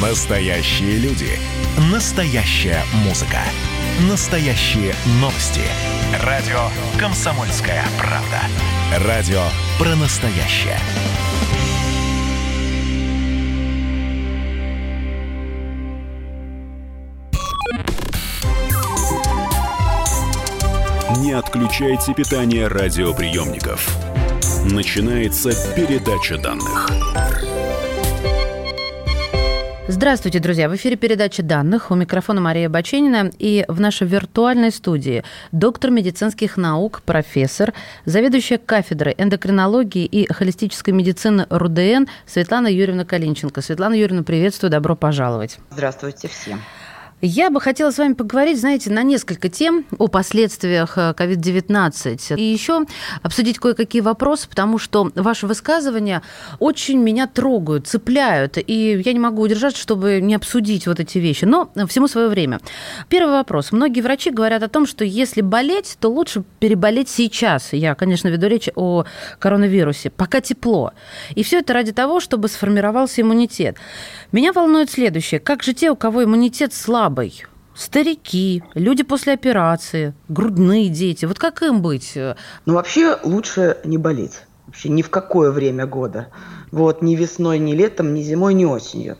Настоящие люди. Настоящая музыка. Настоящие новости. Радио «Комсомольская правда». Радио про настоящее. Не отключайте питание радиоприемников. Начинается передача данных. Здравствуйте, друзья! В эфире передача данных. У микрофона Мария Баченина. И в нашей виртуальной студии доктор медицинских наук, профессор, заведующая кафедрой эндокринологии и холистической медицины РУДН Светлана Юрьевна Калинченко. Светлана Юрьевна, приветствую, добро пожаловать. Здравствуйте всем. Я бы хотела с вами поговорить, знаете, на несколько тем о последствиях COVID-19 э, и еще обсудить кое-какие вопросы, потому что ваши высказывания очень меня трогают, цепляют, и я не могу удержаться, чтобы не обсудить вот эти вещи, но всему свое время. Первый вопрос. Многие врачи говорят о том, что если болеть, то лучше переболеть сейчас. Я, конечно, веду речь о коронавирусе, пока тепло. И все это ради того, чтобы сформировался иммунитет. Меня волнует следующее. Как же те, у кого иммунитет слаб, слабой. Старики, люди после операции, грудные дети. Вот как им быть? Ну, вообще лучше не болеть. Вообще ни в какое время года. Вот ни весной, ни летом, ни зимой, ни осенью.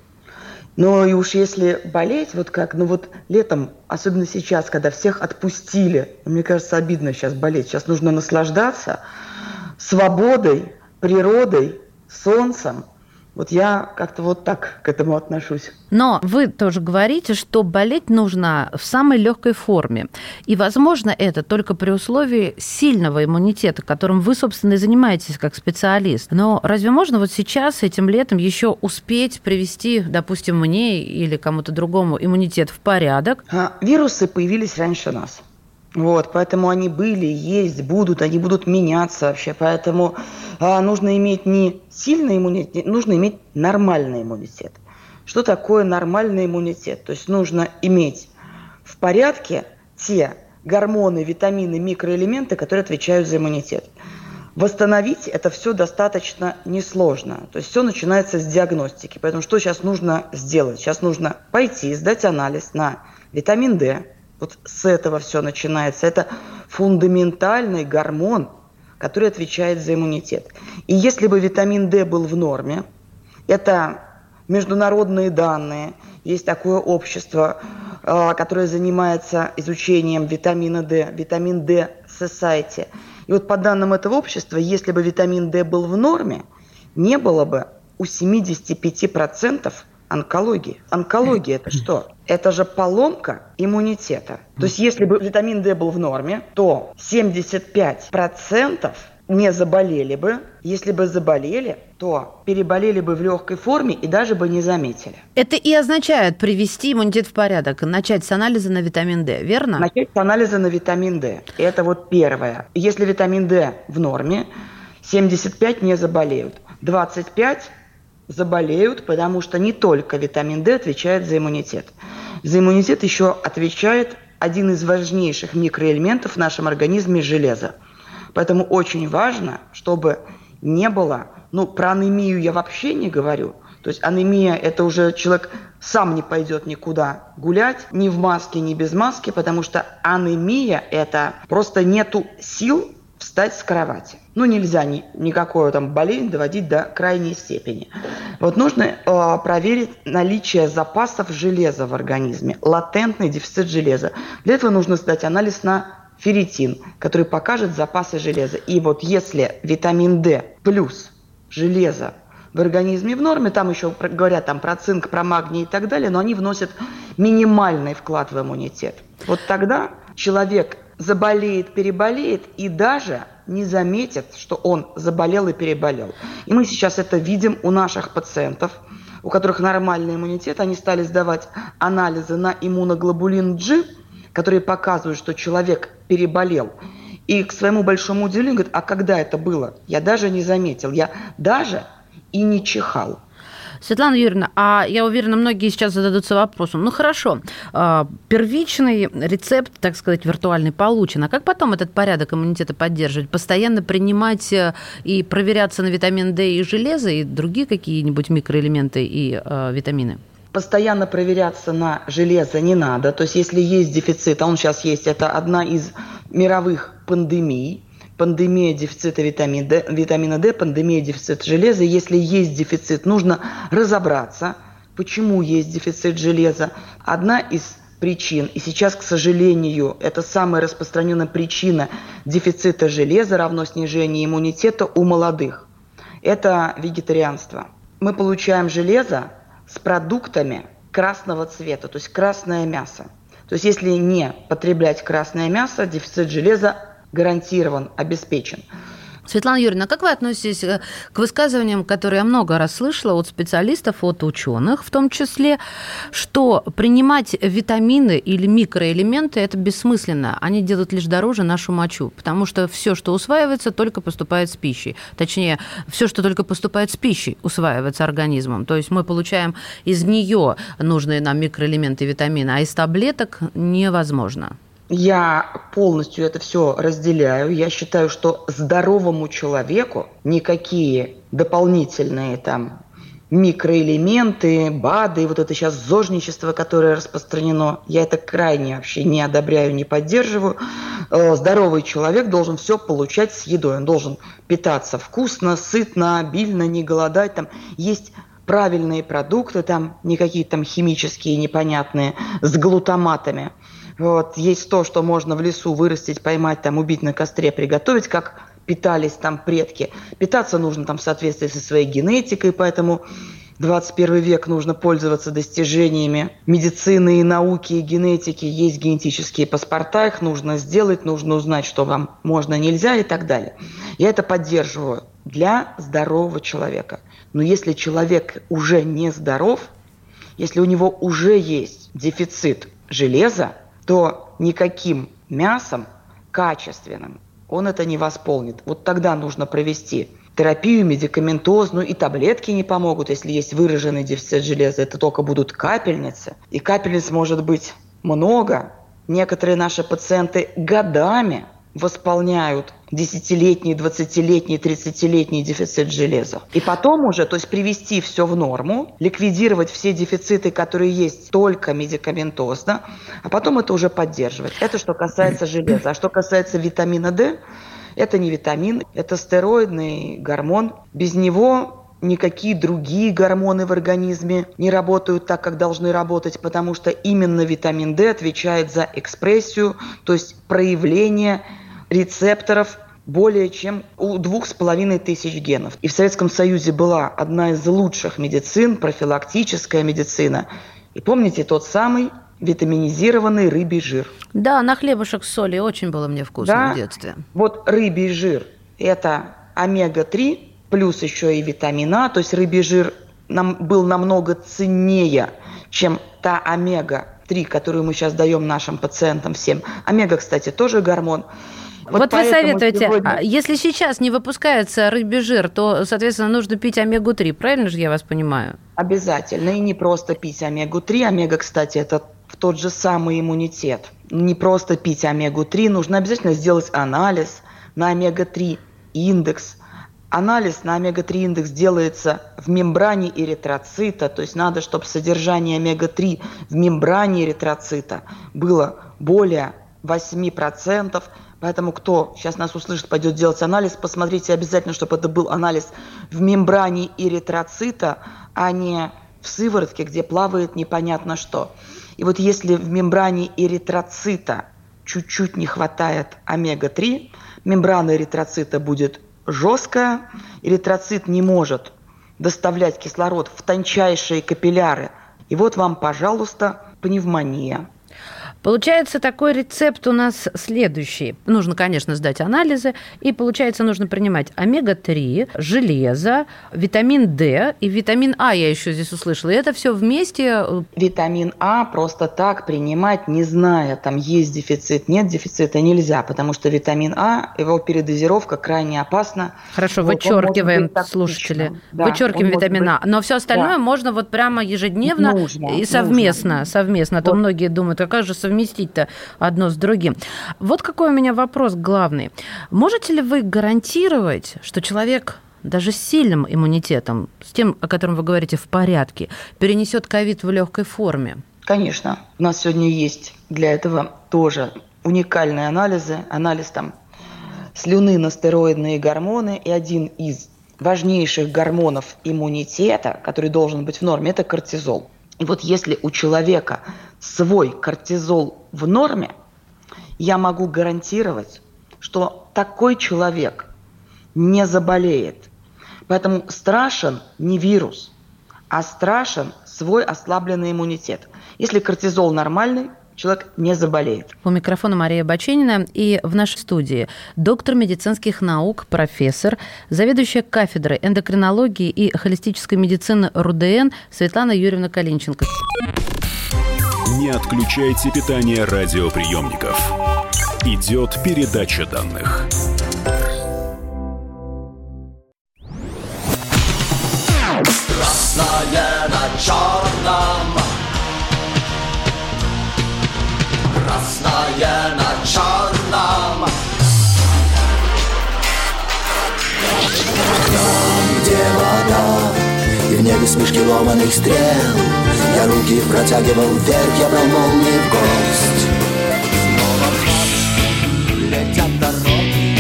Но и уж если болеть, вот как, ну вот летом, особенно сейчас, когда всех отпустили, мне кажется, обидно сейчас болеть. Сейчас нужно наслаждаться свободой, природой, солнцем – вот я как-то вот так к этому отношусь. Но вы тоже говорите, что болеть нужно в самой легкой форме. И, возможно, это только при условии сильного иммунитета, которым вы, собственно, и занимаетесь как специалист. Но разве можно вот сейчас, этим летом, еще успеть привести, допустим, мне или кому-то другому иммунитет в порядок? А, вирусы появились раньше нас. Вот, поэтому они были, есть, будут, они будут меняться вообще. Поэтому а, нужно иметь не сильный иммунитет, нужно иметь нормальный иммунитет. Что такое нормальный иммунитет? То есть нужно иметь в порядке те гормоны, витамины, микроэлементы, которые отвечают за иммунитет. Восстановить это все достаточно несложно. То есть все начинается с диагностики. Поэтому что сейчас нужно сделать? Сейчас нужно пойти, сдать анализ на витамин D, вот с этого все начинается. Это фундаментальный гормон, который отвечает за иммунитет. И если бы витамин D был в норме, это международные данные, есть такое общество, а, которое занимается изучением витамина D, витамин D Society. И вот по данным этого общества, если бы витамин D был в норме, не было бы у 75% онкологии. Онкология это что? Это же поломка иммунитета. То есть если бы витамин D был в норме, то 75% не заболели бы. Если бы заболели, то переболели бы в легкой форме и даже бы не заметили. Это и означает привести иммунитет в порядок, начать с анализа на витамин D, верно? Начать с анализа на витамин D. Это вот первое. Если витамин D в норме, 75 не заболеют. 25 заболеют, потому что не только витамин D отвечает за иммунитет. За иммунитет еще отвечает один из важнейших микроэлементов в нашем организме – железо. Поэтому очень важно, чтобы не было, ну, про анемию я вообще не говорю, то есть анемия – это уже человек сам не пойдет никуда гулять, ни в маске, ни без маски, потому что анемия – это просто нету сил встать с кровати. Ну, нельзя ни, никакую там болезнь доводить до крайней степени. Вот нужно э, проверить наличие запасов железа в организме, латентный дефицит железа. Для этого нужно сдать анализ на ферритин, который покажет запасы железа. И вот если витамин D плюс железо в организме в норме, там еще говорят там, про цинк, про магний и так далее, но они вносят минимальный вклад в иммунитет. Вот тогда человек заболеет, переболеет и даже не заметит, что он заболел и переболел. И мы сейчас это видим у наших пациентов, у которых нормальный иммунитет. Они стали сдавать анализы на иммуноглобулин G, которые показывают, что человек переболел. И к своему большому удивлению говорит, а когда это было? Я даже не заметил. Я даже и не чихал. Светлана Юрьевна, а я уверена, многие сейчас зададутся вопросом, ну хорошо, а, первичный рецепт, так сказать, виртуальный получен, а как потом этот порядок иммунитета поддерживать? Постоянно принимать э, и проверяться на витамин D и железо, и другие какие-нибудь микроэлементы и э, витамины? Постоянно проверяться на железо не надо. То есть если есть дефицит, а он сейчас есть, это одна из мировых пандемий, пандемия дефицита витамина D, витамина D, пандемия дефицита железа. Если есть дефицит, нужно разобраться, почему есть дефицит железа. Одна из причин, и сейчас, к сожалению, это самая распространенная причина дефицита железа равно снижению иммунитета у молодых. Это вегетарианство. Мы получаем железо с продуктами красного цвета, то есть красное мясо. То есть если не потреблять красное мясо, дефицит железа гарантирован, обеспечен. Светлана Юрьевна, как вы относитесь э, к высказываниям, которые я много раз слышала от специалистов, от ученых в том числе, что принимать витамины или микроэлементы – это бессмысленно. Они делают лишь дороже нашу мочу, потому что все, что усваивается, только поступает с пищей. Точнее, все, что только поступает с пищей, усваивается организмом. То есть мы получаем из нее нужные нам микроэлементы, витамины, а из таблеток невозможно. Я полностью это все разделяю. Я считаю, что здоровому человеку никакие дополнительные там микроэлементы, БАДы, вот это сейчас зожничество, которое распространено, я это крайне вообще не одобряю, не поддерживаю. Э, здоровый человек должен все получать с едой. Он должен питаться вкусно, сытно, обильно, не голодать. Там есть правильные продукты, там не какие-то там химические непонятные с глутаматами. Вот, есть то, что можно в лесу вырастить, поймать, там, убить на костре, приготовить, как питались там предки. Питаться нужно там в соответствии со своей генетикой, поэтому 21 век нужно пользоваться достижениями медицины и науки и генетики. Есть генетические паспорта, их нужно сделать, нужно узнать, что вам можно, нельзя и так далее. Я это поддерживаю для здорового человека. Но если человек уже не здоров, если у него уже есть дефицит железа, то никаким мясом качественным он это не восполнит. Вот тогда нужно провести терапию медикаментозную, и таблетки не помогут, если есть выраженный дефицит железа. Это только будут капельницы. И капельниц может быть много. Некоторые наши пациенты годами восполняют десятилетний, двадцатилетний, тридцатилетний дефицит железа. И потом уже, то есть привести все в норму, ликвидировать все дефициты, которые есть только медикаментозно, а потом это уже поддерживать. Это что касается железа. А что касается витамина D, это не витамин, это стероидный гормон. Без него никакие другие гормоны в организме не работают так, как должны работать, потому что именно витамин D отвечает за экспрессию, то есть проявление рецепторов более чем у двух с половиной тысяч генов. И в Советском Союзе была одна из лучших медицин, профилактическая медицина. И помните тот самый витаминизированный рыбий жир? Да, на хлебушек с солью очень было мне вкусно да? в детстве. Вот рыбий жир – это омега-3, плюс еще и витамин А, то есть рыбий жир нам был намного ценнее, чем та омега-3, которую мы сейчас даем нашим пациентам всем. Омега, кстати, тоже гормон. Вот, вот вы советуете, сегодня... А если сейчас не выпускается рыбий жир, то, соответственно, нужно пить омегу-3, правильно же я вас понимаю? Обязательно, и не просто пить омегу-3. Омега, кстати, это в тот же самый иммунитет. Не просто пить омегу-3, нужно обязательно сделать анализ на омега-3 индекс. Анализ на омега-3 индекс делается в мембране эритроцита, то есть надо, чтобы содержание омега-3 в мембране эритроцита было более 8%, Поэтому кто сейчас нас услышит, пойдет делать анализ, посмотрите обязательно, чтобы это был анализ в мембране эритроцита, а не в сыворотке, где плавает непонятно что. И вот если в мембране эритроцита чуть-чуть не хватает омега-3, мембрана эритроцита будет жесткая, эритроцит не может доставлять кислород в тончайшие капилляры. И вот вам, пожалуйста, пневмония. Получается, такой рецепт у нас следующий. Нужно, конечно, сдать анализы, и, получается, нужно принимать омега-3, железо, витамин D и витамин А я еще здесь услышала. И это все вместе... Э, витамин А просто так принимать, не зная, там есть дефицит, нет дефицита, нельзя, потому что витамин А, его передозировка крайне опасна. Хорошо, вот вычеркиваем, слушатели, да, вычеркиваем витамин А. Но все остальное да. можно вот прямо ежедневно нужно, и совместно, нужно. совместно. А то вот. многие думают, а как же совместно совместить-то одно с другим. Вот какой у меня вопрос главный. Можете ли вы гарантировать, что человек даже с сильным иммунитетом, с тем, о котором вы говорите, в порядке, перенесет ковид в легкой форме? Конечно. У нас сегодня есть для этого тоже уникальные анализы. Анализ там слюны на стероидные гормоны. И один из важнейших гормонов иммунитета, который должен быть в норме, это кортизол. И вот если у человека свой кортизол в норме, я могу гарантировать, что такой человек не заболеет. Поэтому страшен не вирус, а страшен свой ослабленный иммунитет. Если кортизол нормальный, человек не заболеет. У микрофона Мария Баченина и в нашей студии доктор медицинских наук, профессор, заведующая кафедрой эндокринологии и холистической медицины РУДН Светлана Юрьевна Калинченко. Не отключайте питание радиоприемников. Идет передача данных. Вода И в небе смешки ломаных стрел. Я руки протягивал вверх Я брал молнии в гость Снова в летят дороги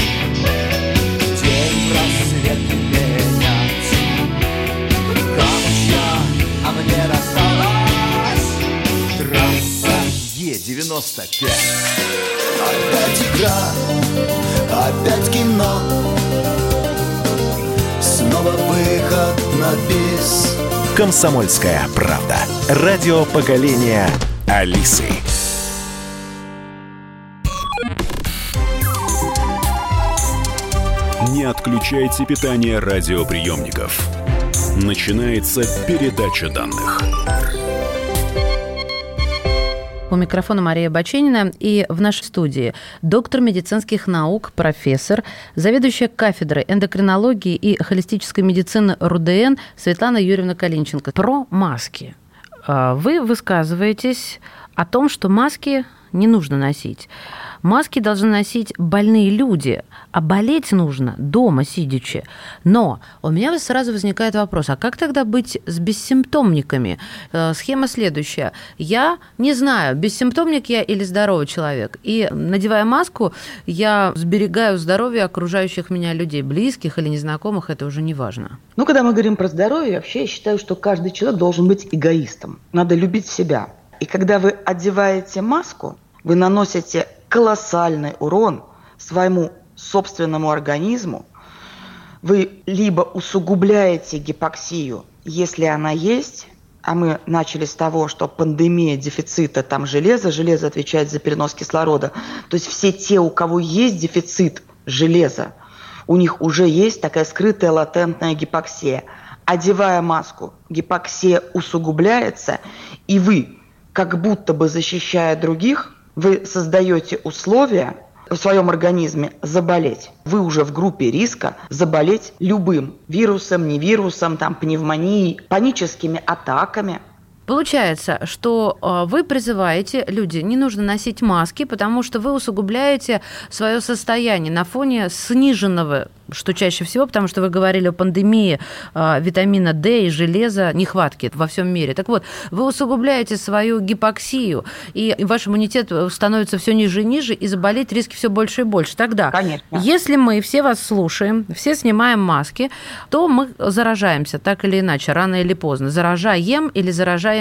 День просвет менять Камушья, а мне досталась Трасса Е-95 Опять игра, опять кино. Снова выход на бис Комсомольская правда. Радио поколения Алисы. Не отключайте питание радиоприемников. Начинается передача данных. У микрофона Мария Баченина и в нашей студии доктор медицинских наук, профессор, заведующая кафедрой эндокринологии и холистической медицины РУДН Светлана Юрьевна Калинченко. Про маски. А, Вы высказываетесь о том, что маски не нужно носить. Маски должны носить больные люди, а болеть нужно дома сидячи. Но у меня сразу возникает вопрос, а как тогда быть с бессимптомниками? Э, Схема следующая. Я не знаю, бессимптомник я или здоровый человек. И надевая маску, я сберегаю здоровье окружающих меня людей, близких или незнакомых, это уже не важно. Ну, когда мы говорим про здоровье, вообще я считаю, что каждый человек должен быть эгоистом. Надо любить себя. И когда вы одеваете маску, вы наносите колоссальный урон своему собственному организму. Вы либо усугубляете гипоксию, если она есть, а мы начали с того, что пандемия дефицита там железа, железо отвечает за перенос кислорода. То есть все те, у кого есть дефицит железа, у них уже есть такая скрытая латентная гипоксия. Одевая маску, гипоксия усугубляется, и вы, как будто бы защищая других, вы создаете условия в своем организме заболеть. Вы уже в группе риска заболеть любым вирусом, не вирусом, там, пневмонией, паническими атаками. Получается, что э, вы призываете, люди, не нужно носить маски, потому что вы усугубляете свое состояние на фоне сниженного что чаще всего, потому что вы говорили о пандемии э, витамина D и железа, нехватки во всем мире. Так вот, вы усугубляете свою гипоксию, и ваш иммунитет становится все ниже и ниже, и заболеть риски все больше и больше. Тогда, Конечно. если мы все вас слушаем, все снимаем маски, то мы заражаемся так или иначе, рано или поздно. Заражаем или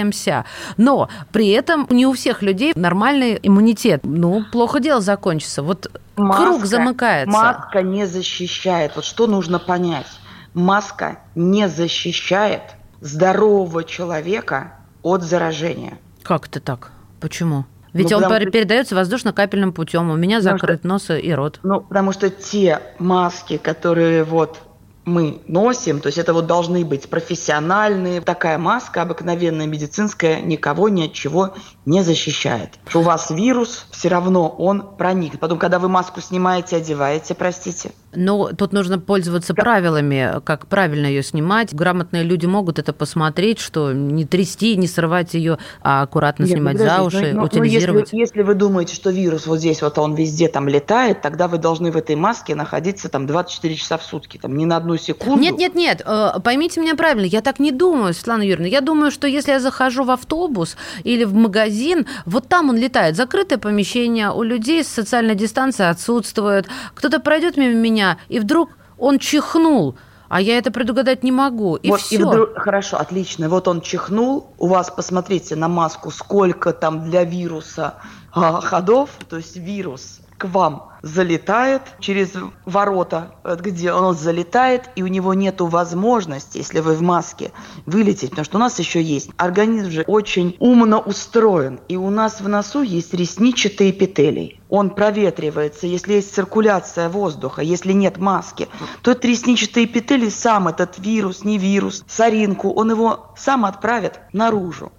заражаемся. Но при этом не у всех людей нормальный иммунитет. Ну, плохо дело закончится. Вот круг замыкается. Маска не защищает. Вот что нужно понять. Маска не защищает здорового человека от заражения. Как это так? Почему? Ведь Ну, он потому пер- что- передается воздушно-капельным путем. У меня Потому закрыт нос и рот. Ну, потому что те маски, которые вот мы носим, то есть это вот должны быть профессиональные. Такая маска обыкновенная медицинская никого ни от чего не защищает. У вас вирус, все равно он проник. Потом, когда вы маску снимаете, одеваете, простите, Но тут нужно пользоваться правилами, как правильно ее снимать. Грамотные люди могут это посмотреть, что не трясти, не срывать ее, а аккуратно Нет, ну снимать за подождите, уши, ну, ну, утилизировать. если, если вы думаете, что вирус вот здесь вот он везде там летает, тогда вы должны в этой маске находиться там 24 часа в сутки, там ни на одну секунду... Нет, нет, нет, э, поймите меня правильно, я так не думаю, Светлана Юрьевна. Я думаю, что если я захожу в автобус или в магазин, вот там он летает. Закрытое помещение, у людей социальная дистанция отсутствует. Кто-то пройдет мимо меня, и вдруг он чихнул. А я это предугадать не могу. И вот, все. И вдруг, хорошо, отлично. Вот он чихнул. У вас, посмотрите на маску, сколько там для вируса а, ходов. То есть вирус к вам залетает через ворота, где он залетает, и у него нет возможности, если вы в маске, вылететь, потому что у нас еще есть. Организм же очень умно устроен, и у нас в носу есть ресничатые эпителий. Он проветривается, если есть циркуляция воздуха, если нет маски, то этот ресничатый эпителий сам, этот вирус, не вирус, соринку, он его сам отправит наружу.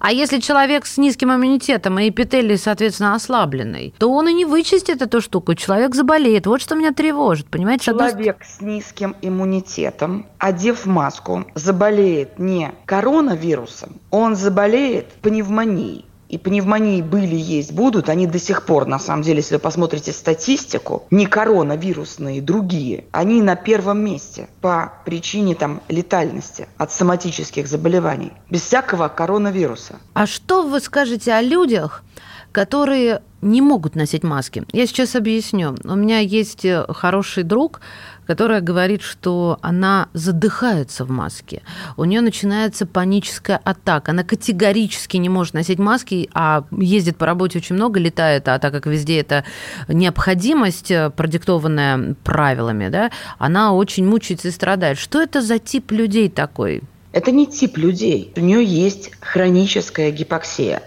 А если человек с низким иммунитетом и эпителий, соответственно, ослабленный, то он и не вычистит эту штуку. Человек заболеет. Вот что меня тревожит, понимаете? Человек с низким иммунитетом, одев маску, заболеет не коронавирусом, он заболеет пневмонией и пневмонии были, есть, будут, они до сих пор, на самом деле, если вы посмотрите статистику, не коронавирусные, другие, они на первом месте по причине там летальности от соматических заболеваний, без всякого коронавируса. А что вы скажете о людях, которые не могут носить маски. Я сейчас объясню. У меня есть хороший друг, которая говорит, что она задыхается в маске. У нее начинается паническая атака. Она категорически не может носить маски, а ездит по работе очень много, летает, а так как везде это необходимость, продиктованная правилами, да, она очень мучается и страдает. Что это за тип людей такой? Это не тип людей. У нее есть хроническая гипоксия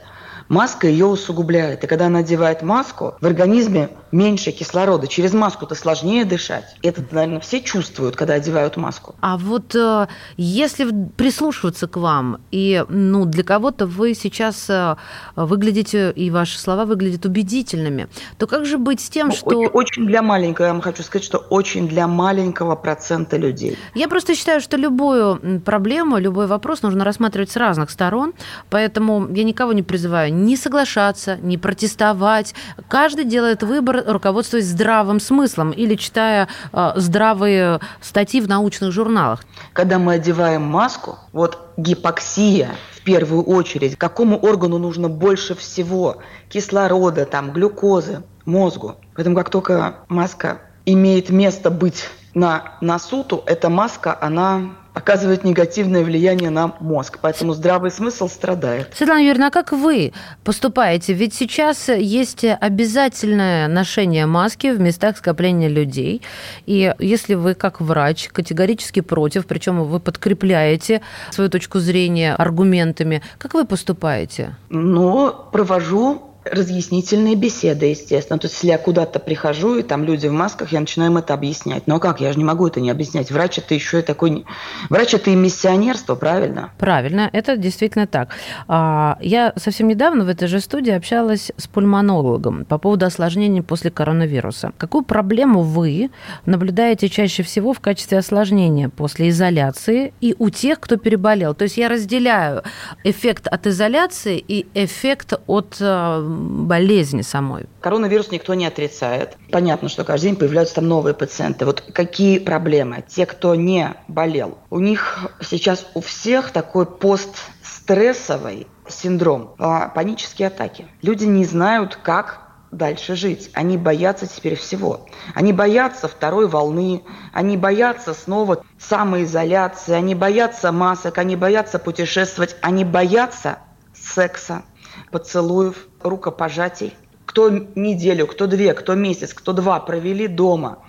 маска ее усугубляет. И когда она одевает маску, в организме меньше кислорода. Через маску-то сложнее дышать. Это, наверное, все чувствуют, когда одевают маску. А вот э, если прислушиваться к вам, и ну, для кого-то вы сейчас э, выглядите, и ваши слова выглядят убедительными, то как же быть с тем, ну, что... Очень, очень для маленького, я вам хочу сказать, что очень для маленького процента людей. Я просто считаю, что любую проблему, любой вопрос нужно рассматривать с разных сторон, поэтому я никого не призываю не соглашаться, не протестовать. Каждый делает выбор, руководствуясь здравым смыслом или читая э, здравые статьи в научных журналах. Когда мы одеваем маску, вот гипоксия в первую очередь, какому органу нужно больше всего кислорода, там, глюкозы, мозгу. Поэтому как только маска имеет место быть на носу, то эта маска, она оказывает негативное влияние на мозг, поэтому здравый смысл страдает. Светлана Юрьевна, а как вы поступаете? Ведь сейчас есть обязательное ношение маски в местах скопления людей, и если вы как врач категорически против, причем вы подкрепляете свою точку зрения аргументами, как вы поступаете? Ну, провожу разъяснительные беседы, естественно. То есть, если я куда-то прихожу, и там люди в масках, я начинаю им это объяснять. Но как? Я же не могу это не объяснять. Врач это еще и такой... Врач это и миссионерство, правильно? Правильно, это действительно так. А, я совсем недавно в этой же студии общалась с пульмонологом по поводу осложнений после коронавируса. Какую проблему вы наблюдаете чаще всего в качестве осложнения после изоляции и у тех, кто переболел? То есть я разделяю эффект от изоляции и эффект от а, болезни самой. Коронавирус никто не отрицает. Понятно, что каждый день появляются там новые пациенты. Вот какие проблемы? Те, кто не болел, у них сейчас у всех такой постстрессовый синдром, а, панические атаки. Люди не знают, как дальше жить. Они боятся теперь всего. Они боятся второй волны, они боятся снова самоизоляции, они боятся масок, они боятся путешествовать, они боятся секса, поцелуев, рукопожатий. Кто неделю, кто две, кто месяц, кто два провели дома.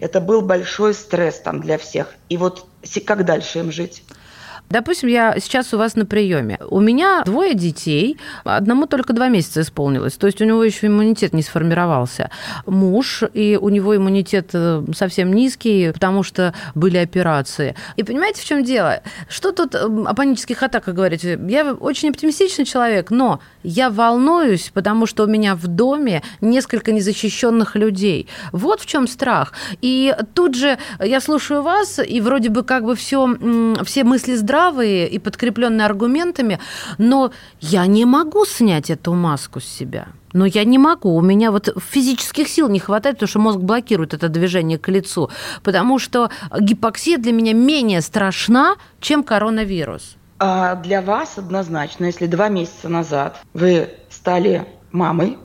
Это был большой стресс там для всех. И вот как дальше им жить? Допустим, я сейчас у вас на приеме. У меня двое детей, одному только два месяца исполнилось, то есть у него еще иммунитет не сформировался. Муж, и у него иммунитет э, совсем низкий, потому что были операции. И понимаете, в чем дело? Что тут о панических атаках говорить? Я очень оптимистичный человек, но я волнуюсь, потому что у меня в доме несколько незащищенных людей. Вот в чем страх. И тут же я слушаю вас, и вроде бы как бы все, все мысли здравы, здравые и подкрепленные аргументами, но я не могу снять эту маску с себя. Но я не могу, у меня вот физических сил не хватает, потому что мозг блокирует это движение к лицу, потому что гипоксия для меня менее страшна, чем коронавирус. А для вас однозначно, если два месяца назад вы стали мамой,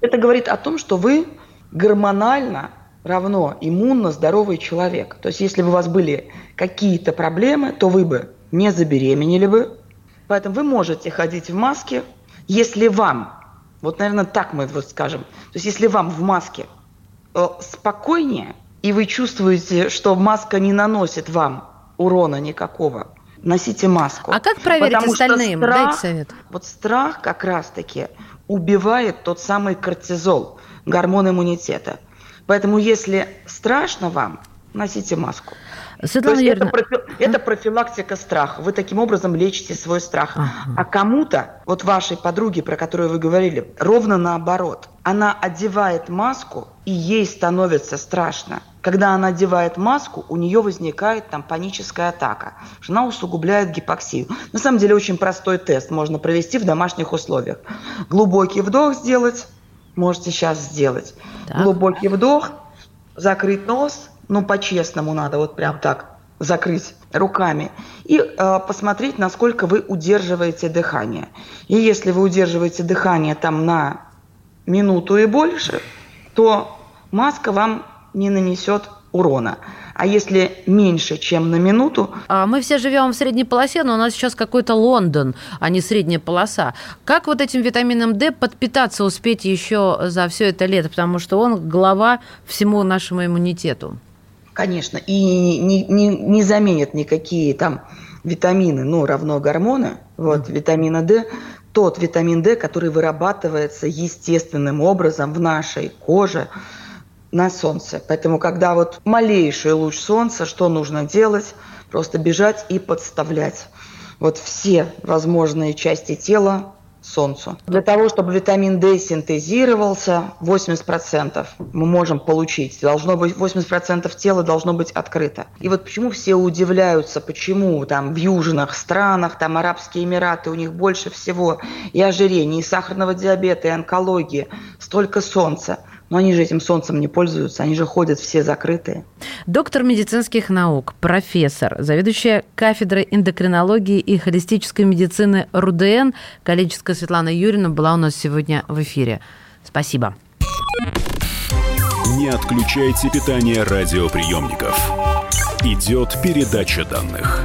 это говорит о том, что вы гормонально равно иммунно здоровый человек. То есть если бы у вас были какие-то проблемы, то вы бы не забеременели бы. Поэтому вы можете ходить в маске, если вам, вот, наверное, так мы вот скажем, то есть если вам в маске э, спокойнее, и вы чувствуете, что маска не наносит вам урона никакого, носите маску. А как проверить Потому остальным? Что страх, Дайте совет. Вот страх как раз-таки убивает тот самый кортизол, гормон иммунитета. Поэтому если страшно вам, носите маску. Светлана Юрьевна, это, профи- это профилактика страха. Вы таким образом лечите свой страх. Ага. А кому-то, вот вашей подруге, про которую вы говорили, ровно наоборот. Она одевает маску, и ей становится страшно. Когда она одевает маску, у нее возникает там паническая атака. Она усугубляет гипоксию. На самом деле очень простой тест можно провести в домашних условиях. Глубокий вдох сделать, можете сейчас сделать. Так. Глубокий вдох, закрыть нос, ну по-честному надо вот прям так закрыть руками и э, посмотреть, насколько вы удерживаете дыхание. И если вы удерживаете дыхание там на минуту и больше, то маска вам не нанесет урона. А если меньше, чем на минуту, а мы все живем в средней полосе, но у нас сейчас какой-то Лондон, а не средняя полоса. Как вот этим витамином D подпитаться успеть еще за все это лето? Потому что он глава всему нашему иммунитету. Конечно, и не, не, не заменят никакие там витамины, ну, равно гормоны, вот, витамина D, тот витамин D, который вырабатывается естественным образом в нашей коже на солнце. Поэтому, когда вот малейший луч солнца, что нужно делать? Просто бежать и подставлять вот все возможные части тела солнцу. Для того, чтобы витамин D синтезировался, 80% мы можем получить. Должно быть 80% тела должно быть открыто. И вот почему все удивляются, почему там в южных странах, там Арабские Эмираты, у них больше всего и ожирения, и сахарного диабета, и онкологии, столько солнца. Но они же этим солнцем не пользуются, они же ходят все закрытые. Доктор медицинских наук, профессор, заведующая кафедрой эндокринологии и холистической медицины РУДН, коллежская Светлана Юрьевна была у нас сегодня в эфире. Спасибо. Не отключайте питание радиоприемников. Идет передача данных.